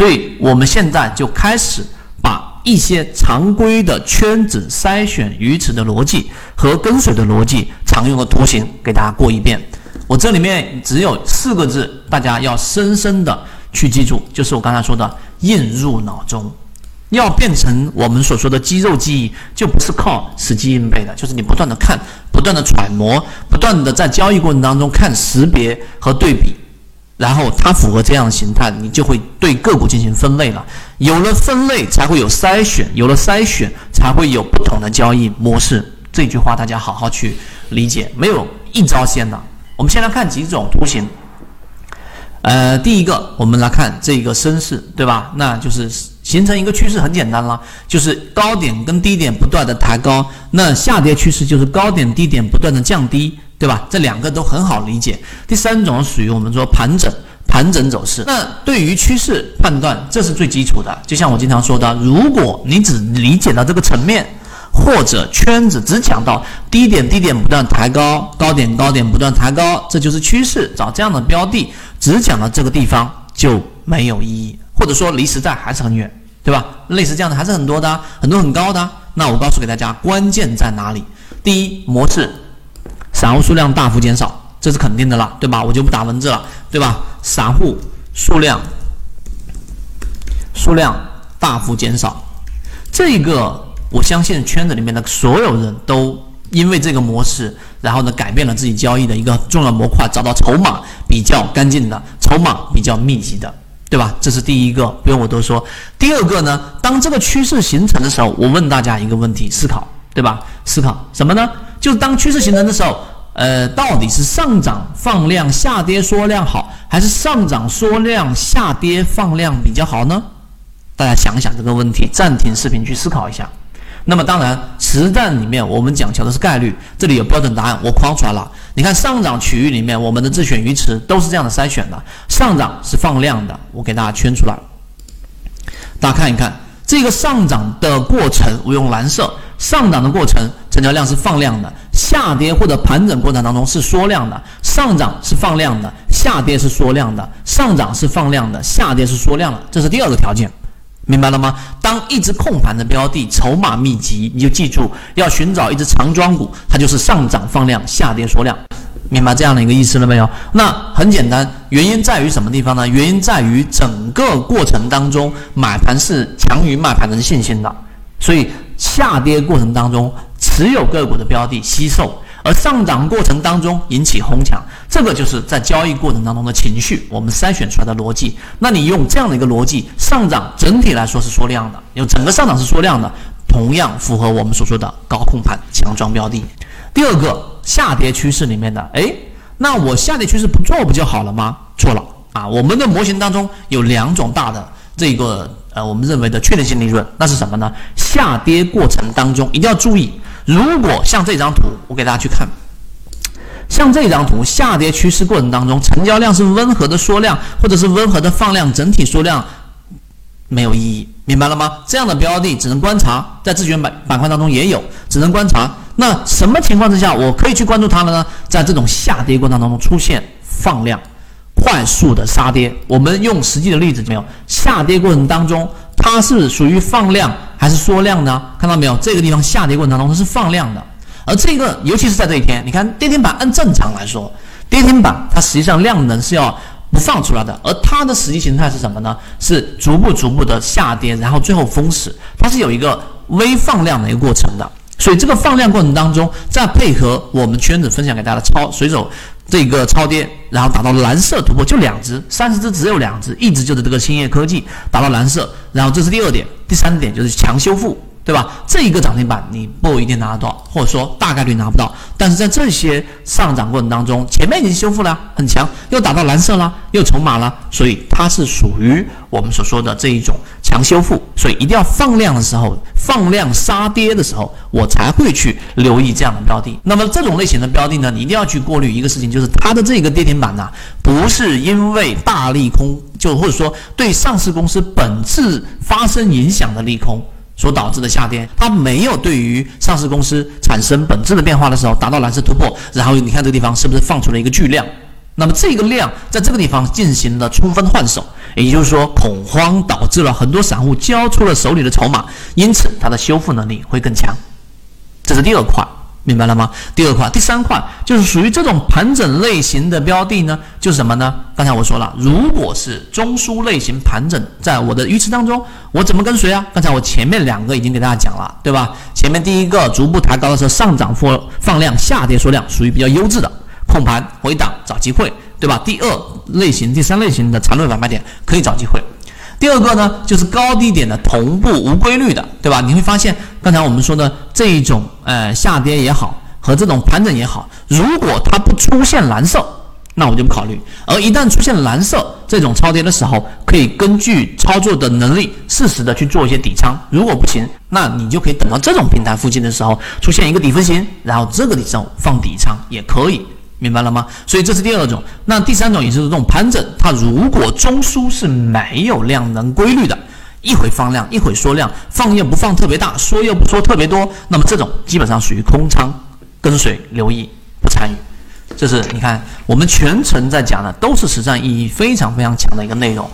所以我们现在就开始把一些常规的圈子筛选鱼池的逻辑和跟随的逻辑常用的图形给大家过一遍。我这里面只有四个字，大家要深深的去记住，就是我刚才说的印入脑中。要变成我们所说的肌肉记忆，就不是靠死记硬背的，就是你不断的看，不断的揣摩，不断的在交易过程当中看识别和对比，然后它符合这样的形态，你就会对个股进行分类了。有了分类，才会有筛选，有了筛选，才会有不同的交易模式。这句话大家好好去理解，没有一招鲜的。我们先来看几种图形。呃，第一个，我们来看这个升势，对吧？那就是形成一个趋势，很简单了，就是高点跟低点不断的抬高，那下跌趋势就是高点低点不断的降低，对吧？这两个都很好理解。第三种属于我们说盘整，盘整走势。那对于趋势判断，这是最基础的。就像我经常说的，如果你只理解到这个层面。或者圈子只讲到低点，低点不断抬高，高点高点不断抬高，这就是趋势。找这样的标的，只讲到这个地方就没有意义，或者说离实在还是很远，对吧？类似这样的还是很多的，很多很高的。那我告诉给大家，关键在哪里？第一，模式，散户数量大幅减少，这是肯定的了，对吧？我就不打文字了，对吧？散户数量数量大幅减少，这个。我相信圈子里面的所有人都因为这个模式，然后呢改变了自己交易的一个重要模块，找到筹码比较干净的、筹码比较密集的，对吧？这是第一个，不用我多说。第二个呢，当这个趋势形成的时候，我问大家一个问题，思考，对吧？思考什么呢？就是当趋势形成的时候，呃，到底是上涨放量、下跌缩量好，还是上涨缩量、下跌放量比较好呢？大家想想这个问题，暂停视频去思考一下。那么当然，实战里面我们讲求的是概率，这里有标准答案，我框出来了。你看上涨区域里面，我们的自选鱼池都是这样的筛选的，上涨是放量的，我给大家圈出来。大家看一看这个上涨的过程，我用蓝色，上涨的过程成交量是放量的，下跌或者盘整过程当中是缩量的，上涨是放量的，下跌是缩量的，上涨是放量的，下跌是缩量的，这是第二个条件。明白了吗？当一只控盘的标的筹码密集，你就记住要寻找一只长庄股，它就是上涨放量，下跌缩量，明白这样的一个意思了没有？那很简单，原因在于什么地方呢？原因在于整个过程当中买盘是强于卖盘的信心的，所以下跌过程当中持有个股的标的吸售。而上涨过程当中引起哄抢，这个就是在交易过程当中的情绪，我们筛选出来的逻辑。那你用这样的一个逻辑，上涨整体来说是缩量的，有整个上涨是缩量的，同样符合我们所说的高控盘强装标的。第二个下跌趋势里面的，哎，那我下跌趋势不做不就好了吗？错了啊！我们的模型当中有两种大的这个呃，我们认为的确定性利润，那是什么呢？下跌过程当中一定要注意。如果像这张图，我给大家去看，像这张图，下跌趋势过程当中，成交量是温和的缩量，或者是温和的放量，整体缩量没有意义，明白了吗？这样的标的只能观察，在自选板板块当中也有，只能观察。那什么情况之下我可以去关注它了呢？在这种下跌过程当中出现放量，快速的杀跌。我们用实际的例子没有？下跌过程当中。它是属于放量还是缩量呢？看到没有？这个地方下跌过程当中它是放量的，而这个尤其是在这一天，你看跌停板按正常来说，跌停板它实际上量能是要不放出来的，而它的实际形态是什么呢？是逐步逐步的下跌，然后最后封死，它是有一个微放量的一个过程的。所以这个放量过程当中，再配合我们圈子分享给大家的超随手。这个超跌，然后达到蓝色突破，就两只，三十只只有两只，一只就是这个兴业科技达到蓝色，然后这是第二点，第三点就是强修复。对吧？这一个涨停板你不一定拿得到，或者说大概率拿不到。但是在这些上涨过程当中，前面已经修复了，很强，又打到蓝色了，又筹码了，所以它是属于我们所说的这一种强修复。所以一定要放量的时候，放量杀跌的时候，我才会去留意这样的标的。那么这种类型的标的呢，你一定要去过滤一个事情，就是它的这个跌停板呢，不是因为大利空，就或者说对上市公司本质发生影响的利空。所导致的下跌，它没有对于上市公司产生本质的变化的时候达到蓝色突破，然后你看这个地方是不是放出了一个巨量？那么这个量在这个地方进行了充分换手，也就是说恐慌导致了很多散户交出了手里的筹码，因此它的修复能力会更强。这是第二块。明白了吗？第二块，第三块就是属于这种盘整类型的标的呢，就是什么呢？刚才我说了，如果是中枢类型盘整，在我的预测当中，我怎么跟随啊？刚才我前面两个已经给大家讲了，对吧？前面第一个逐步抬高的时候，上涨或放量，下跌缩量，属于比较优质的控盘回档找机会，对吧？第二类型、第三类型的缠论反卖点可以找机会。第二个呢，就是高低点的同步无规律的，对吧？你会发现，刚才我们说的这一种，呃，下跌也好，和这种盘整也好，如果它不出现蓝色，那我就不考虑；而一旦出现蓝色这种超跌的时候，可以根据操作的能力，适时的去做一些底仓。如果不行，那你就可以等到这种平台附近的时候，出现一个底分型，然后这个地方放底仓也可以。明白了吗？所以这是第二种。那第三种也是这种盘整，它如果中枢是没有量能规律的，一会放量，一会缩量，放又不放特别大，缩又不缩特别多，那么这种基本上属于空仓，跟随留意不参与。这是你看我们全程在讲的都是实战意义非常非常强的一个内容。